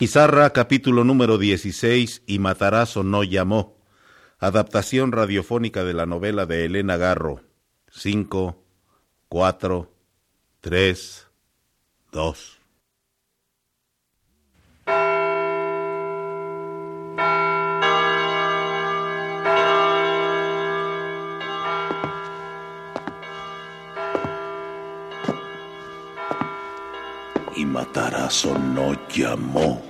Pizarra, capítulo número 16, y Matarazo no llamó. Adaptación radiofónica de la novela de Elena Garro. 5, 4, 3, 2. Y Matarazo no llamó.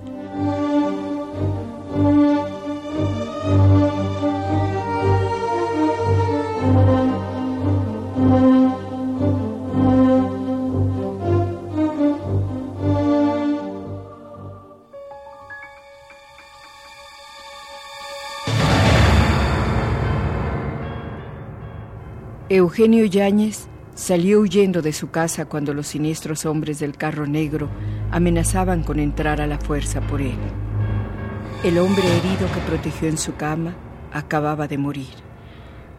Eugenio Yáñez salió huyendo de su casa cuando los siniestros hombres del carro negro amenazaban con entrar a la fuerza por él. El hombre herido que protegió en su cama acababa de morir.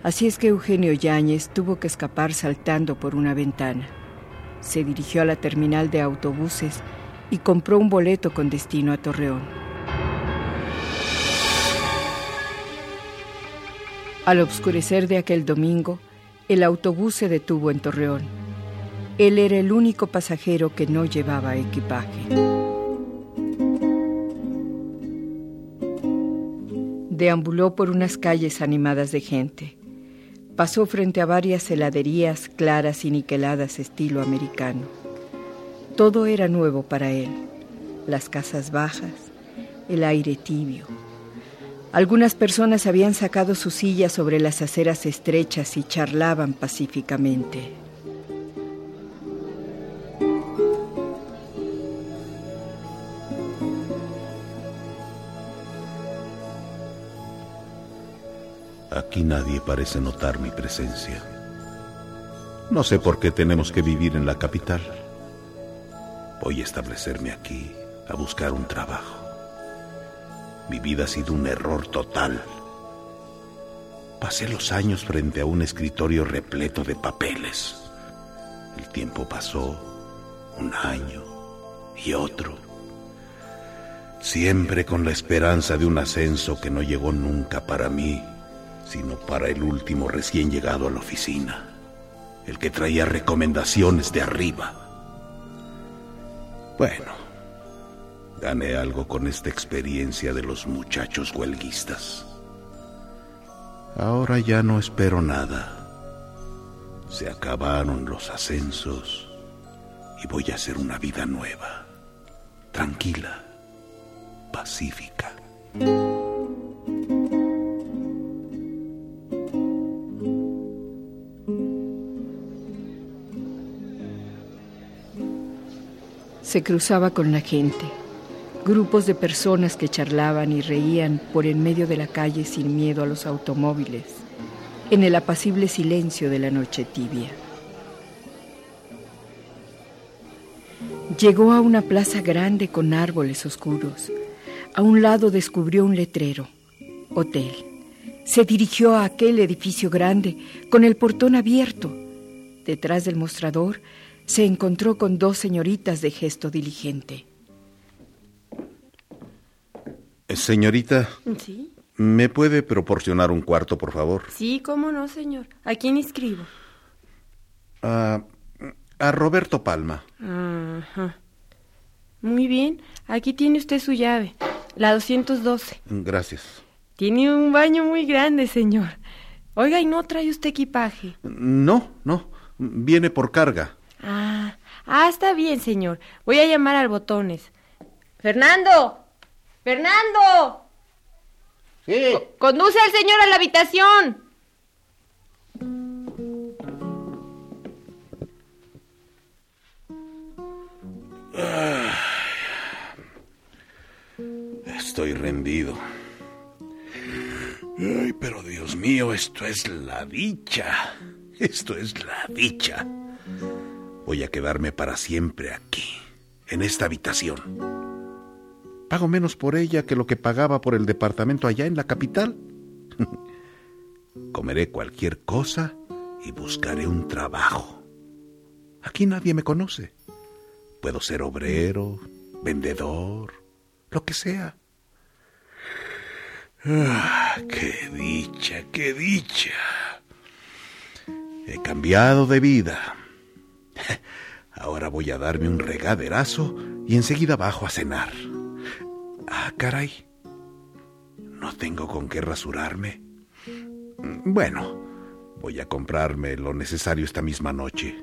Así es que Eugenio Yáñez tuvo que escapar saltando por una ventana. Se dirigió a la terminal de autobuses y compró un boleto con destino a Torreón. Al obscurecer de aquel domingo, el autobús se detuvo en Torreón. Él era el único pasajero que no llevaba equipaje. Deambuló por unas calles animadas de gente. Pasó frente a varias heladerías claras y niqueladas estilo americano. Todo era nuevo para él. Las casas bajas, el aire tibio, algunas personas habían sacado sus sillas sobre las aceras estrechas y charlaban pacíficamente. Aquí nadie parece notar mi presencia. No sé por qué tenemos que vivir en la capital. Voy a establecerme aquí, a buscar un trabajo. Mi vida ha sido un error total. Pasé los años frente a un escritorio repleto de papeles. El tiempo pasó, un año y otro. Siempre con la esperanza de un ascenso que no llegó nunca para mí, sino para el último recién llegado a la oficina, el que traía recomendaciones de arriba. Bueno, Gané algo con esta experiencia de los muchachos huelguistas. Ahora ya no espero nada. Se acabaron los ascensos y voy a hacer una vida nueva, tranquila, pacífica. Se cruzaba con la gente grupos de personas que charlaban y reían por en medio de la calle sin miedo a los automóviles, en el apacible silencio de la noche tibia. Llegó a una plaza grande con árboles oscuros. A un lado descubrió un letrero, hotel. Se dirigió a aquel edificio grande con el portón abierto. Detrás del mostrador se encontró con dos señoritas de gesto diligente. Señorita. Sí. ¿Me puede proporcionar un cuarto, por favor? Sí, cómo no, señor. ¿A quién inscribo? A, a Roberto Palma. Ajá. Muy bien. Aquí tiene usted su llave. La 212. Gracias. Tiene un baño muy grande, señor. Oiga, ¿y no trae usted equipaje? No, no. Viene por carga. Ah, ah, está bien, señor. Voy a llamar al botones. Fernando, ¡Fernando! Sí. Conduce al señor a la habitación. Estoy rendido. Ay, pero Dios mío, esto es la dicha. Esto es la dicha. Voy a quedarme para siempre aquí, en esta habitación. Pago menos por ella que lo que pagaba por el departamento allá en la capital. Comeré cualquier cosa y buscaré un trabajo. Aquí nadie me conoce. Puedo ser obrero, vendedor, lo que sea. Ah, ¡Qué dicha, qué dicha! He cambiado de vida. Ahora voy a darme un regaderazo y enseguida bajo a cenar. Ah, caray. No tengo con qué rasurarme. Bueno, voy a comprarme lo necesario esta misma noche.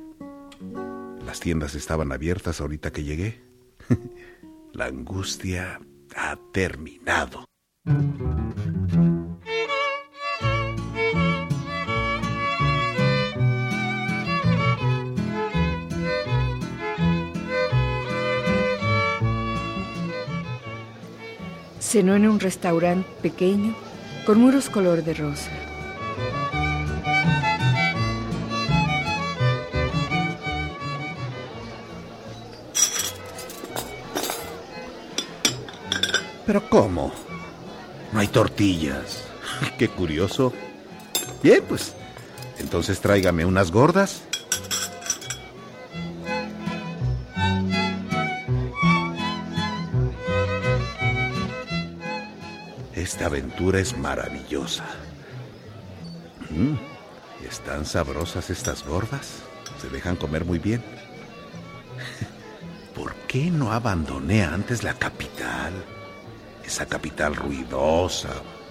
Las tiendas estaban abiertas ahorita que llegué. La angustia ha terminado. Cenó en un restaurante pequeño con muros color de rosa. ¿Pero cómo? No hay tortillas. Qué curioso. Bien, pues, entonces tráigame unas gordas. Esta aventura es maravillosa. Mm, están sabrosas estas gordas. Se dejan comer muy bien. ¿Por qué no abandoné antes la capital? Esa capital ruidosa,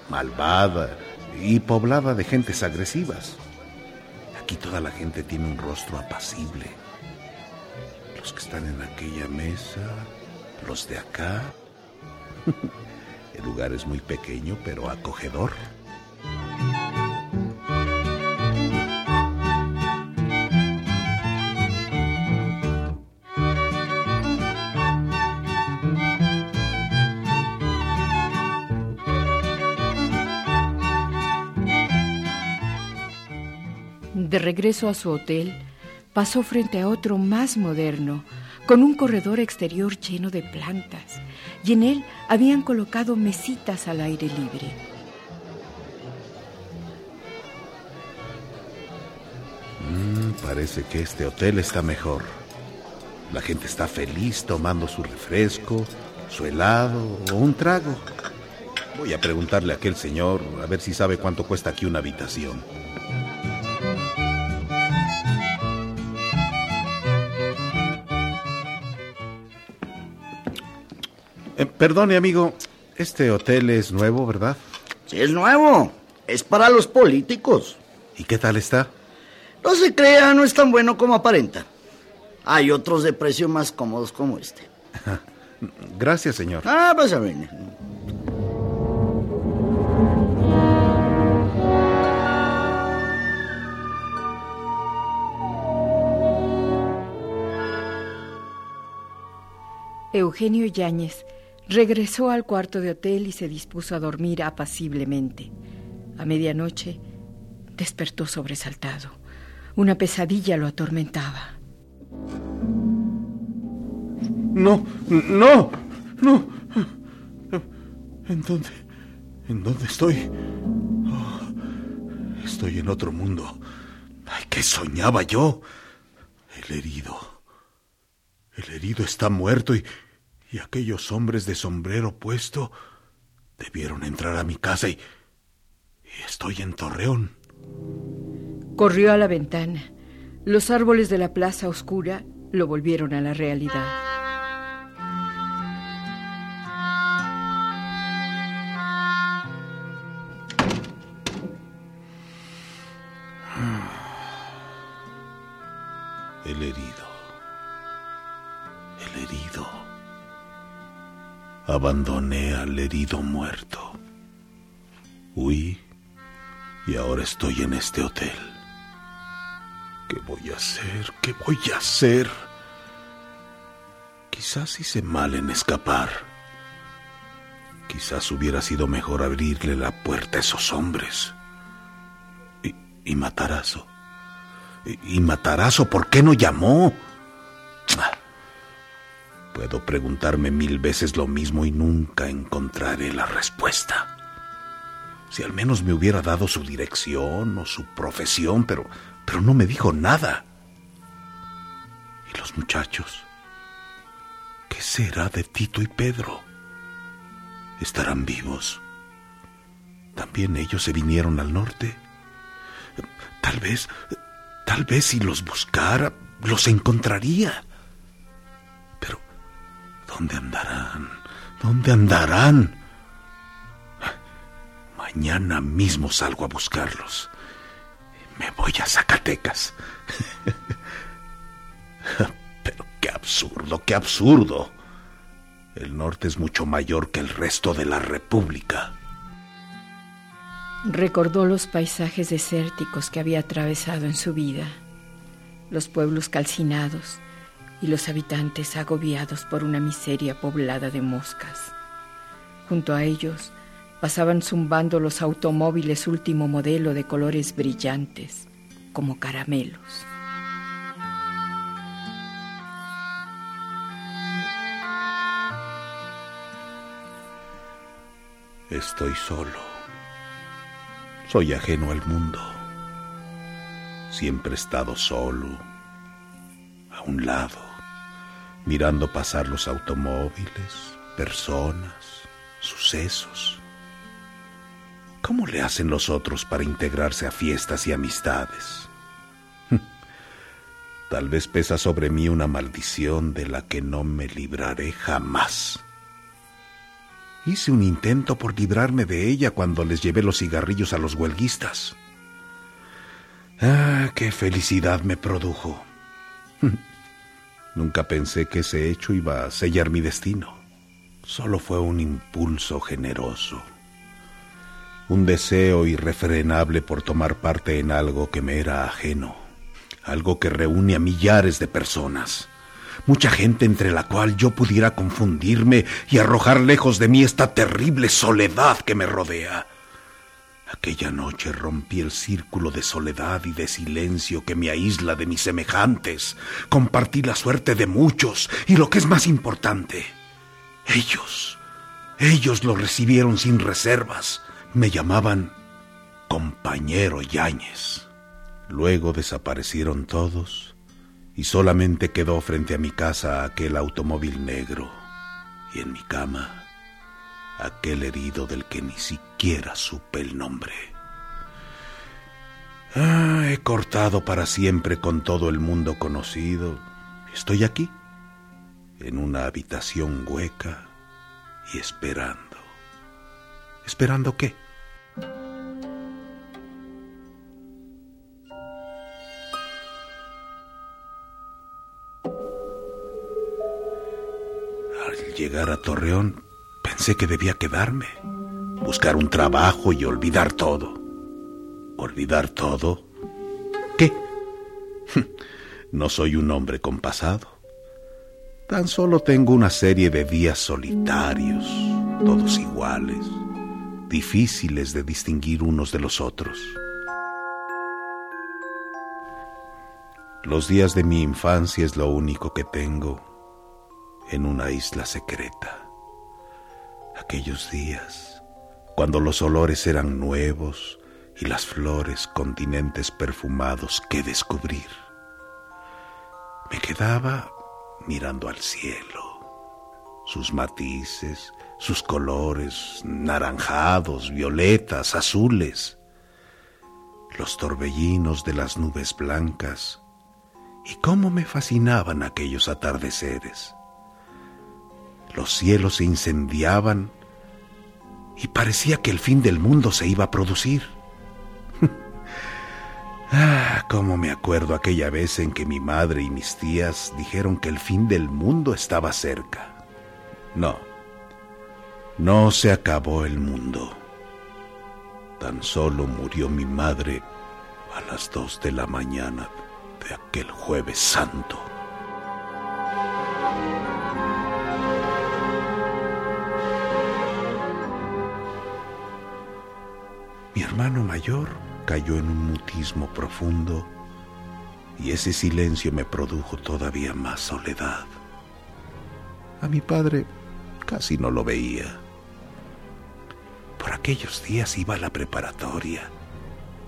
malvada y poblada de gentes agresivas. Aquí toda la gente tiene un rostro apacible. Los que están en aquella mesa, los de acá. El lugar es muy pequeño, pero acogedor. De regreso a su hotel, pasó frente a otro más moderno, con un corredor exterior lleno de plantas, y en él habían colocado mesitas al aire libre. Mm, parece que este hotel está mejor. La gente está feliz tomando su refresco, su helado o un trago. Voy a preguntarle a aquel señor a ver si sabe cuánto cuesta aquí una habitación. Eh, perdone, amigo, este hotel es nuevo, ¿verdad? Sí, es nuevo. Es para los políticos. ¿Y qué tal está? No se crea, no es tan bueno como aparenta. Hay otros de precio más cómodos como este. Gracias, señor. Ah, pues a ver. Eugenio Yáñez regresó al cuarto de hotel y se dispuso a dormir apaciblemente. A medianoche despertó sobresaltado. Una pesadilla lo atormentaba. No, no, no. ¿En dónde? ¿En dónde estoy? Oh, estoy en otro mundo. Ay, ¿qué soñaba yo? El herido. El herido está muerto y, y aquellos hombres de sombrero puesto debieron entrar a mi casa y, y estoy en Torreón. Corrió a la ventana. Los árboles de la plaza oscura lo volvieron a la realidad. El herido. El herido. Abandoné al herido muerto. Huí y ahora estoy en este hotel. ¿Qué voy a hacer? ¿Qué voy a hacer? Quizás hice mal en escapar. Quizás hubiera sido mejor abrirle la puerta a esos hombres. Y, y Matarazo. Y, y Matarazo, ¿por qué no llamó? Puedo preguntarme mil veces lo mismo y nunca encontraré la respuesta. Si al menos me hubiera dado su dirección o su profesión, pero, pero no me dijo nada. ¿Y los muchachos? ¿Qué será de Tito y Pedro? ¿Estarán vivos? ¿También ellos se vinieron al norte? Tal vez, tal vez si los buscara, los encontraría. ¿Dónde andarán? ¿Dónde andarán? Mañana mismo salgo a buscarlos. Me voy a Zacatecas. Pero qué absurdo, qué absurdo. El norte es mucho mayor que el resto de la República. Recordó los paisajes desérticos que había atravesado en su vida, los pueblos calcinados y los habitantes agobiados por una miseria poblada de moscas. Junto a ellos pasaban zumbando los automóviles último modelo de colores brillantes, como caramelos. Estoy solo. Soy ajeno al mundo. Siempre he estado solo, a un lado, mirando pasar los automóviles, personas, sucesos. ¿Cómo le hacen los otros para integrarse a fiestas y amistades? Tal vez pesa sobre mí una maldición de la que no me libraré jamás. Hice un intento por librarme de ella cuando les llevé los cigarrillos a los huelguistas. Ah, qué felicidad me produjo. Nunca pensé que ese hecho iba a sellar mi destino. Solo fue un impulso generoso. Un deseo irrefrenable por tomar parte en algo que me era ajeno. Algo que reúne a millares de personas mucha gente entre la cual yo pudiera confundirme y arrojar lejos de mí esta terrible soledad que me rodea. Aquella noche rompí el círculo de soledad y de silencio que me aísla de mis semejantes. Compartí la suerte de muchos y lo que es más importante, ellos, ellos lo recibieron sin reservas. Me llamaban compañero Yáñez. Luego desaparecieron todos y solamente quedó frente a mi casa aquel automóvil negro y en mi cama aquel herido del que ni siquiera supe el nombre. Ah, he cortado para siempre con todo el mundo conocido. Estoy aquí, en una habitación hueca y esperando. ¿Esperando qué? llegar a Torreón, pensé que debía quedarme, buscar un trabajo y olvidar todo. ¿Olvidar todo? ¿Qué? No soy un hombre con pasado. Tan solo tengo una serie de días solitarios, todos iguales, difíciles de distinguir unos de los otros. Los días de mi infancia es lo único que tengo en una isla secreta. Aquellos días, cuando los olores eran nuevos y las flores continentes perfumados que descubrir. Me quedaba mirando al cielo, sus matices, sus colores naranjados, violetas, azules, los torbellinos de las nubes blancas, y cómo me fascinaban aquellos atardeceres los cielos se incendiaban y parecía que el fin del mundo se iba a producir. ah, cómo me acuerdo aquella vez en que mi madre y mis tías dijeron que el fin del mundo estaba cerca. No, no se acabó el mundo. Tan solo murió mi madre a las dos de la mañana de aquel jueves santo. Hermano mayor cayó en un mutismo profundo y ese silencio me produjo todavía más soledad. A mi padre casi no lo veía. Por aquellos días iba a la preparatoria,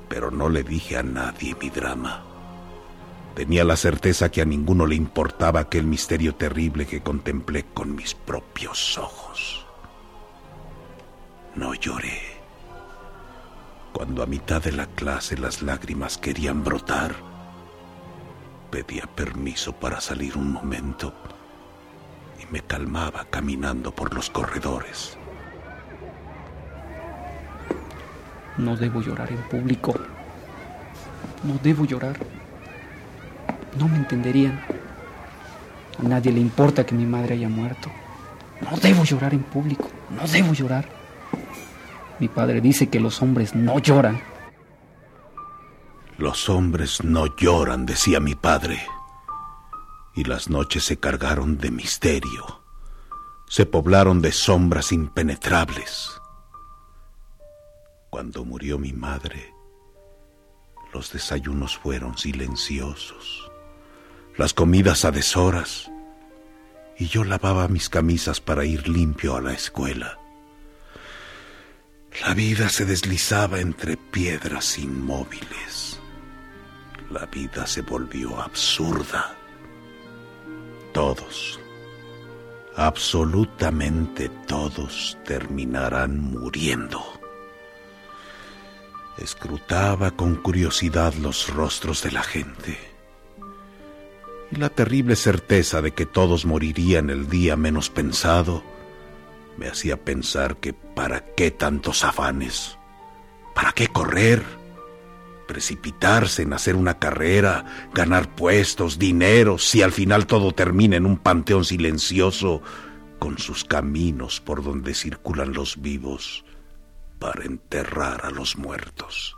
pero no le dije a nadie mi drama. Tenía la certeza que a ninguno le importaba aquel misterio terrible que contemplé con mis propios ojos. No lloré. Cuando a mitad de la clase las lágrimas querían brotar, pedía permiso para salir un momento y me calmaba caminando por los corredores. No debo llorar en público. No debo llorar. No me entenderían. A nadie le importa que mi madre haya muerto. No debo llorar en público. No debo llorar. Mi padre dice que los hombres no lloran. Los hombres no lloran, decía mi padre. Y las noches se cargaron de misterio. Se poblaron de sombras impenetrables. Cuando murió mi madre, los desayunos fueron silenciosos, las comidas a deshoras, y yo lavaba mis camisas para ir limpio a la escuela. La vida se deslizaba entre piedras inmóviles. La vida se volvió absurda. Todos, absolutamente todos terminarán muriendo. Escrutaba con curiosidad los rostros de la gente. Y la terrible certeza de que todos morirían el día menos pensado me hacía pensar que para qué tantos afanes, para qué correr, precipitarse en hacer una carrera, ganar puestos, dinero, si al final todo termina en un panteón silencioso con sus caminos por donde circulan los vivos para enterrar a los muertos.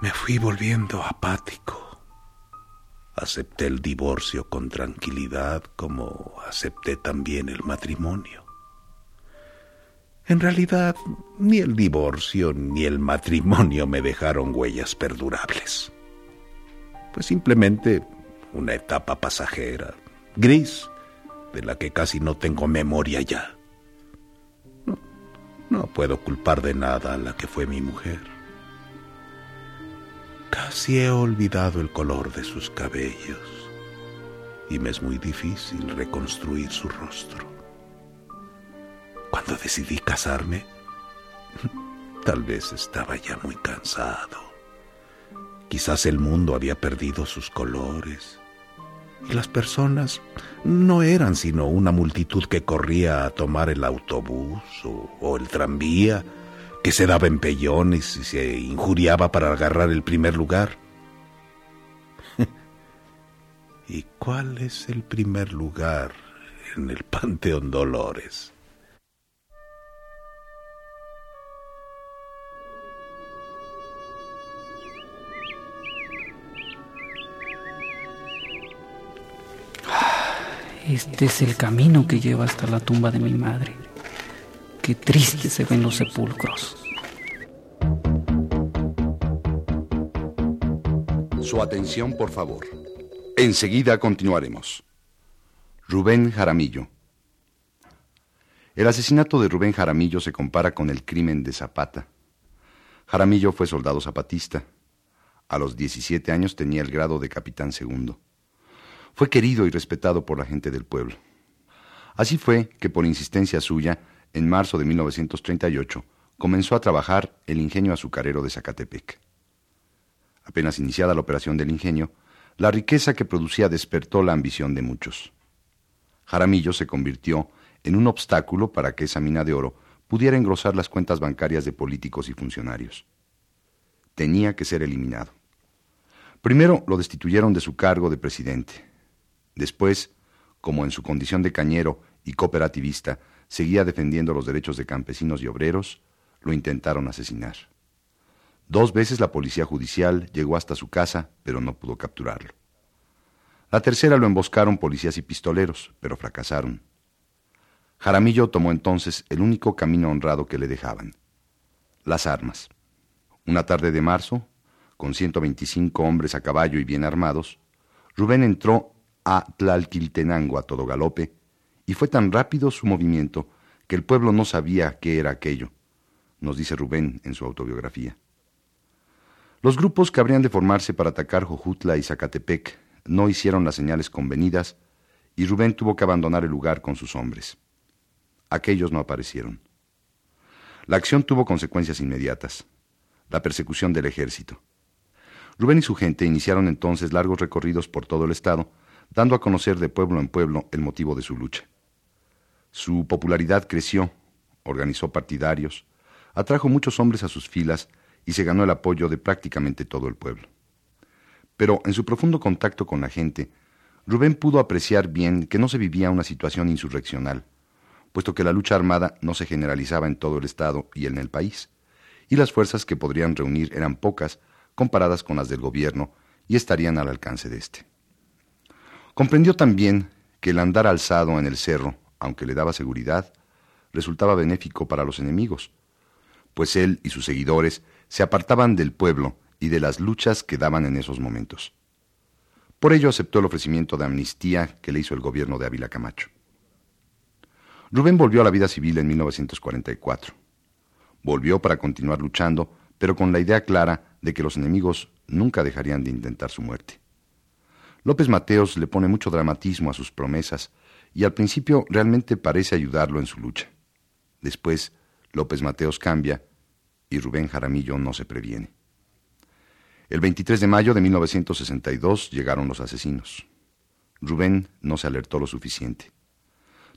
Me fui volviendo apático. Acepté el divorcio con tranquilidad como acepté también el matrimonio. En realidad, ni el divorcio ni el matrimonio me dejaron huellas perdurables. Pues simplemente una etapa pasajera, gris, de la que casi no tengo memoria ya. No puedo culpar de nada a la que fue mi mujer. Casi he olvidado el color de sus cabellos y me es muy difícil reconstruir su rostro. Cuando decidí casarme, tal vez estaba ya muy cansado. Quizás el mundo había perdido sus colores y las personas no eran sino una multitud que corría a tomar el autobús o, el tranvía, que se daba empellones y se injuriaba para agarrar el primer lugar. ¿Y cuál es el primer lugar en el Panteón Dolores? Este es el camino que lleva hasta la tumba de mi madre. Qué triste se ven los sepulcros. Su atención, por favor. Enseguida continuaremos. Rubén Jaramillo. El asesinato de Rubén Jaramillo se compara con el crimen de Zapata. Jaramillo fue soldado zapatista. A los 17 años tenía el grado de capitán segundo. Fue querido y respetado por la gente del pueblo. Así fue que, por insistencia suya, en marzo de 1938, comenzó a trabajar el ingenio azucarero de Zacatepec. Apenas iniciada la operación del ingenio, la riqueza que producía despertó la ambición de muchos. Jaramillo se convirtió en un obstáculo para que esa mina de oro pudiera engrosar las cuentas bancarias de políticos y funcionarios. Tenía que ser eliminado. Primero lo destituyeron de su cargo de presidente. Después, como en su condición de cañero y cooperativista seguía defendiendo los derechos de campesinos y obreros, lo intentaron asesinar. Dos veces la policía judicial llegó hasta su casa, pero no pudo capturarlo. La tercera lo emboscaron policías y pistoleros, pero fracasaron. Jaramillo tomó entonces el único camino honrado que le dejaban, las armas. Una tarde de marzo, con 125 hombres a caballo y bien armados, Rubén entró a Tlalquiltenango a todo galope, y fue tan rápido su movimiento que el pueblo no sabía qué era aquello, nos dice Rubén en su autobiografía. Los grupos que habrían de formarse para atacar Jojutla y Zacatepec no hicieron las señales convenidas y Rubén tuvo que abandonar el lugar con sus hombres. Aquellos no aparecieron. La acción tuvo consecuencias inmediatas. La persecución del ejército. Rubén y su gente iniciaron entonces largos recorridos por todo el estado, dando a conocer de pueblo en pueblo el motivo de su lucha. Su popularidad creció, organizó partidarios, atrajo muchos hombres a sus filas y se ganó el apoyo de prácticamente todo el pueblo. Pero en su profundo contacto con la gente, Rubén pudo apreciar bien que no se vivía una situación insurreccional, puesto que la lucha armada no se generalizaba en todo el Estado y en el país, y las fuerzas que podrían reunir eran pocas comparadas con las del gobierno y estarían al alcance de éste. Comprendió también que el andar alzado en el cerro, aunque le daba seguridad, resultaba benéfico para los enemigos, pues él y sus seguidores se apartaban del pueblo y de las luchas que daban en esos momentos. Por ello aceptó el ofrecimiento de amnistía que le hizo el gobierno de Ávila Camacho. Rubén volvió a la vida civil en 1944. Volvió para continuar luchando, pero con la idea clara de que los enemigos nunca dejarían de intentar su muerte. López Mateos le pone mucho dramatismo a sus promesas y al principio realmente parece ayudarlo en su lucha. Después, López Mateos cambia y Rubén Jaramillo no se previene. El 23 de mayo de 1962 llegaron los asesinos. Rubén no se alertó lo suficiente.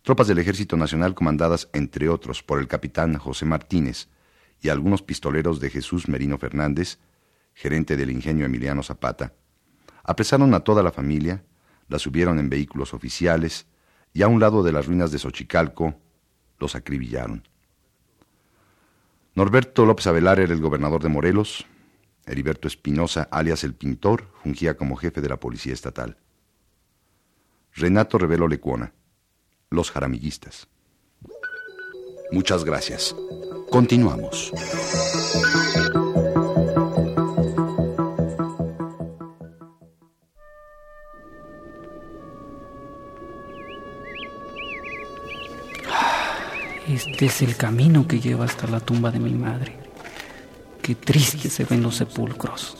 Tropas del Ejército Nacional comandadas, entre otros, por el capitán José Martínez y algunos pistoleros de Jesús Merino Fernández, gerente del ingenio Emiliano Zapata, apresaron a toda la familia, la subieron en vehículos oficiales y a un lado de las ruinas de Xochicalco los acribillaron. Norberto López Avelar era el gobernador de Morelos, Heriberto Espinosa, alias el pintor, fungía como jefe de la policía estatal. Renato Revelo Lecuona, los jaramillistas. Muchas gracias. Continuamos. Este es el camino que lleva hasta la tumba de mi madre. Qué triste se ven los sepulcros.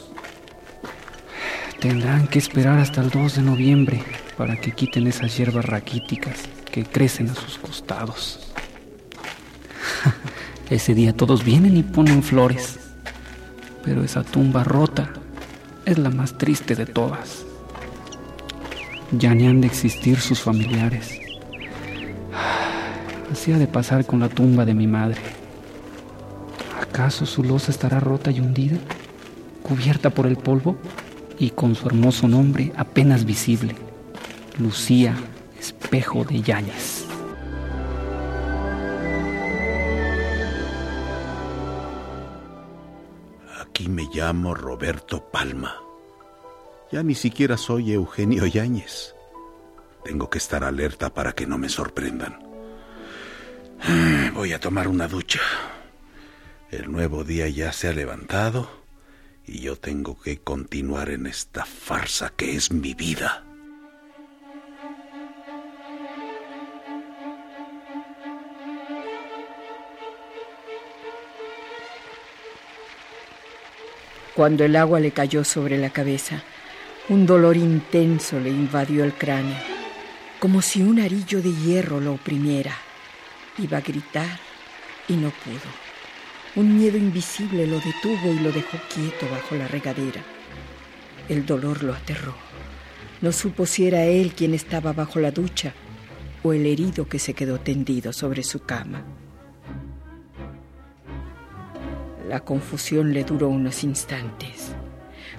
Tendrán que esperar hasta el 2 de noviembre para que quiten esas hierbas raquíticas que crecen a sus costados. Ese día todos vienen y ponen flores, pero esa tumba rota es la más triste de todas. Ya ni han de existir sus familiares. Así ha de pasar con la tumba de mi madre. ¿Acaso su losa estará rota y hundida, cubierta por el polvo y con su hermoso nombre apenas visible? Lucía Espejo de Yáñez. Aquí me llamo Roberto Palma. Ya ni siquiera soy Eugenio Yáñez. Tengo que estar alerta para que no me sorprendan. Voy a tomar una ducha. El nuevo día ya se ha levantado y yo tengo que continuar en esta farsa que es mi vida. Cuando el agua le cayó sobre la cabeza, un dolor intenso le invadió el cráneo, como si un arillo de hierro lo oprimiera. Iba a gritar y no pudo. Un miedo invisible lo detuvo y lo dejó quieto bajo la regadera. El dolor lo aterró. No supo si era él quien estaba bajo la ducha o el herido que se quedó tendido sobre su cama. La confusión le duró unos instantes,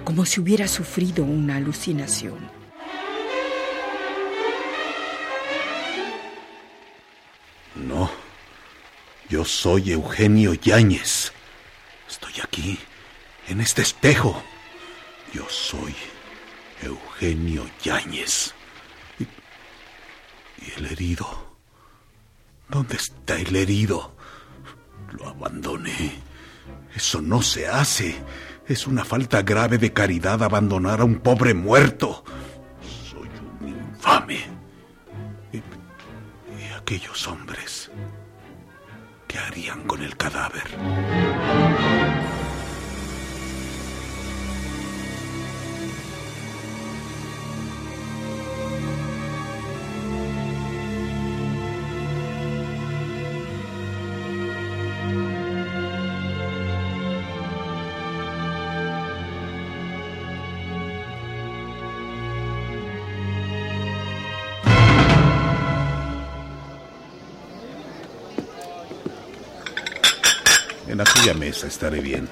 como si hubiera sufrido una alucinación. Yo soy Eugenio Yáñez. Estoy aquí, en este espejo. Yo soy Eugenio Yáñez. ¿Y, el herido? ¿Dónde está el herido? Lo abandoné. Eso no se hace. Es una falta grave de caridad abandonar a un pobre muerto. Soy un infame. Y aquellos hombres, ¿qué harían con el cadáver? Aquella mesa estaré bien.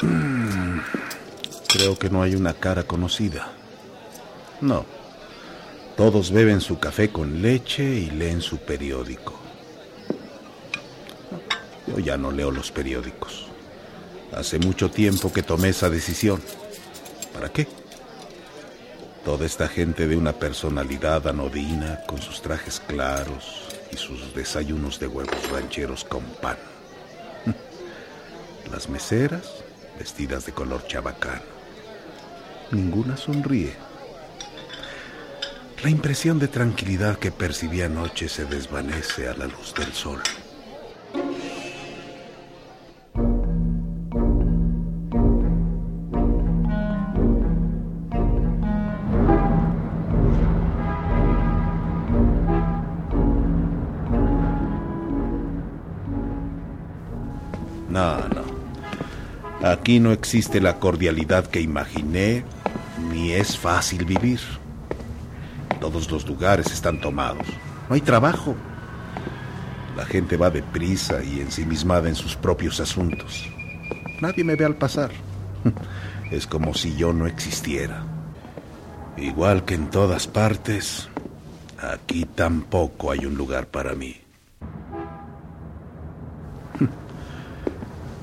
Mm, Creo que no hay una cara conocida. No. Todos beben su café con leche y leen su periódico. Yo ya no leo los periódicos. Hace mucho tiempo que tomé esa decisión. ¿Para qué? Toda esta gente de una personalidad anodina, con sus trajes claros y sus desayunos de huevos rancheros con pan. Las meseras, vestidas de color chabacano. Ninguna sonríe. La impresión de tranquilidad que percibí anoche se desvanece a la luz del sol. Aquí no existe la cordialidad que imaginé, ni es fácil vivir. Todos los lugares están tomados. No hay trabajo. La gente va deprisa y ensimismada en sus propios asuntos. Nadie me ve al pasar. Es como si yo no existiera. Igual que en todas partes, aquí tampoco hay un lugar para mí.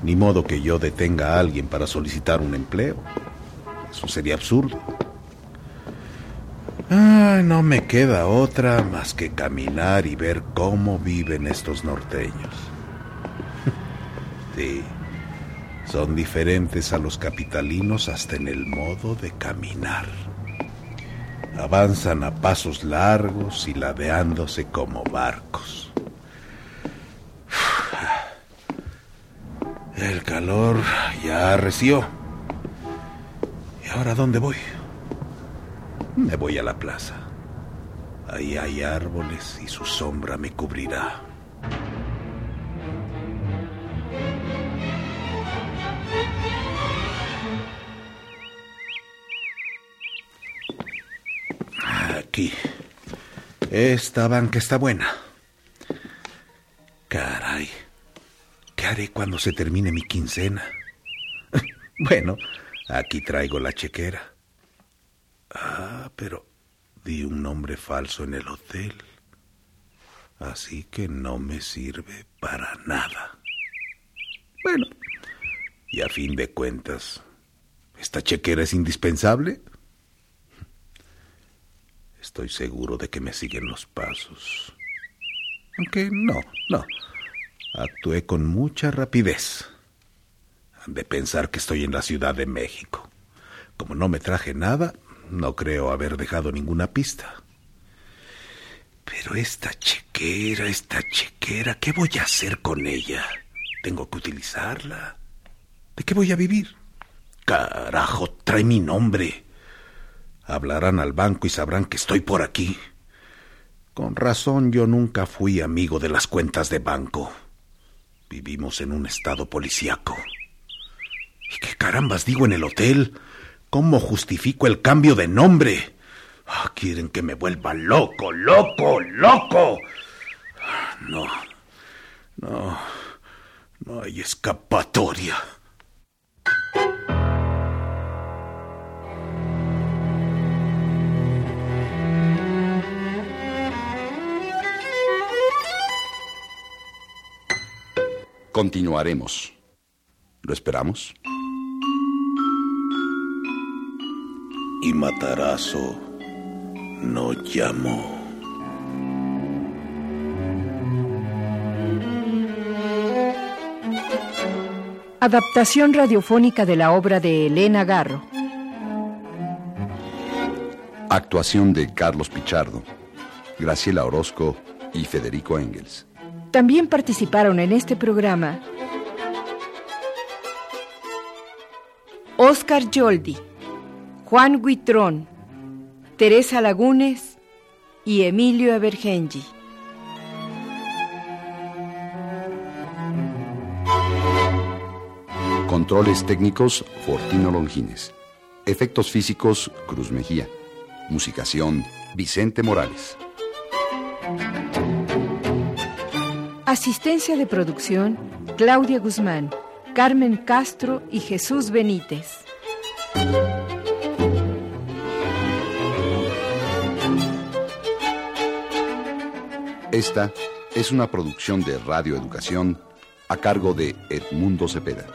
Ni modo que yo detenga a alguien para solicitar un empleo. Eso sería absurdo. Ah, no me queda otra más que caminar y ver cómo viven estos norteños. Sí, son diferentes a los capitalinos hasta en el modo de caminar. Avanzan a pasos largos y ladeándose como barcos. El calor ya arreció. ¿Y ahora dónde voy? Me voy a la plaza. Ahí hay árboles y su sombra me cubrirá. Aquí. Esta banca está buena. Caray. ¿Qué haré cuando se termine mi quincena? Bueno, aquí traigo la chequera. Ah, pero di un nombre falso en el hotel. Así que no me sirve para nada. Bueno, y a fin de cuentas, ¿esta chequera es indispensable? Estoy seguro de que me siguen los pasos. Aunque no, no. Actué con mucha rapidez. Han de pensar que estoy en la Ciudad de México. Como no me traje nada, no creo haber dejado ninguna pista. Pero esta chequera, esta chequera, ¿qué voy a hacer con ella? ¿Tengo que utilizarla? ¿De qué voy a vivir? Carajo, trae mi nombre. Hablarán al banco y sabrán que estoy por aquí. Con razón yo nunca fui amigo de las cuentas de banco. Vivimos en un estado policíaco. ¿Y qué carambas digo en el hotel? ¿Cómo justifico el cambio de nombre? Ah, quieren que me vuelva loco, loco, loco. No, no, no hay escapatoria. Continuaremos. ¿Lo esperamos? Y Matarazo no llamó. Adaptación radiofónica de la obra de Elena Garro. Actuación de Carlos Pichardo, Graciela Orozco y Federico Engels. También participaron en este programa Oscar Yoldi, Juan Guitrón, Teresa Lagunes y Emilio Evergengi. Controles técnicos Fortino Longines. Efectos físicos Cruz Mejía. Musicación Vicente Morales. Asistencia de producción Claudia Guzmán, Carmen Castro y Jesús Benítez. Esta es una producción de Radio Educación a cargo de Edmundo Cepeda.